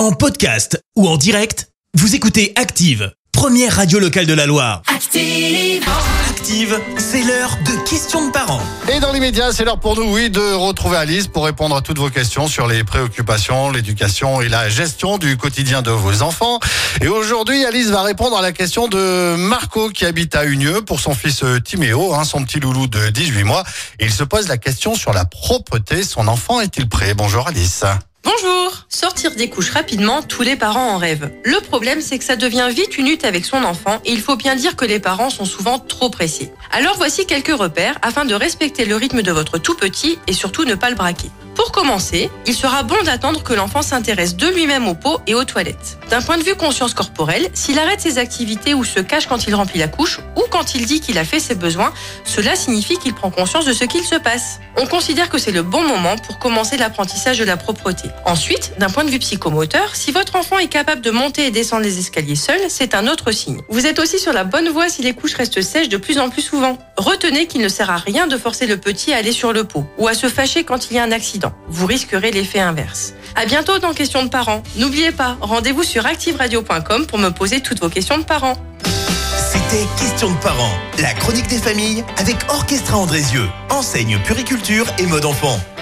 En podcast ou en direct, vous écoutez Active, première radio locale de la Loire. Active. Active, c'est l'heure de questions de parents. Et dans l'immédiat, c'est l'heure pour nous, oui, de retrouver Alice pour répondre à toutes vos questions sur les préoccupations, l'éducation et la gestion du quotidien de vos enfants. Et aujourd'hui, Alice va répondre à la question de Marco qui habite à Unieux pour son fils euh, Timéo, hein, son petit loulou de 18 mois. Et il se pose la question sur la propreté. Son enfant est-il prêt? Bonjour Alice. Bonjour Sortir des couches rapidement, tous les parents en rêvent. Le problème, c'est que ça devient vite une lutte avec son enfant et il faut bien dire que les parents sont souvent trop pressés. Alors voici quelques repères afin de respecter le rythme de votre tout petit et surtout ne pas le braquer. Pour commencer, il sera bon d'attendre que l'enfant s'intéresse de lui-même aux pots et aux toilettes. D'un point de vue conscience corporelle, s'il arrête ses activités ou se cache quand il remplit la couche ou quand il dit qu'il a fait ses besoins, cela signifie qu'il prend conscience de ce qu'il se passe. On considère que c'est le bon moment pour commencer l'apprentissage de la propreté. Ensuite, d'un point de vue psychomoteur, si votre enfant est capable de monter et descendre les escaliers seul, c'est un autre signe. Vous êtes aussi sur la bonne voie si les couches restent sèches de plus en plus souvent. Retenez qu'il ne sert à rien de forcer le petit à aller sur le pot ou à se fâcher quand il y a un accident. Vous risquerez l'effet inverse. À bientôt dans Questions de parents. N'oubliez pas, rendez-vous sur activeradio.com pour me poser toutes vos questions de parents. C'était Questions de parents, la chronique des familles avec Orchestra Andrézieux, enseigne puriculture et mode enfant.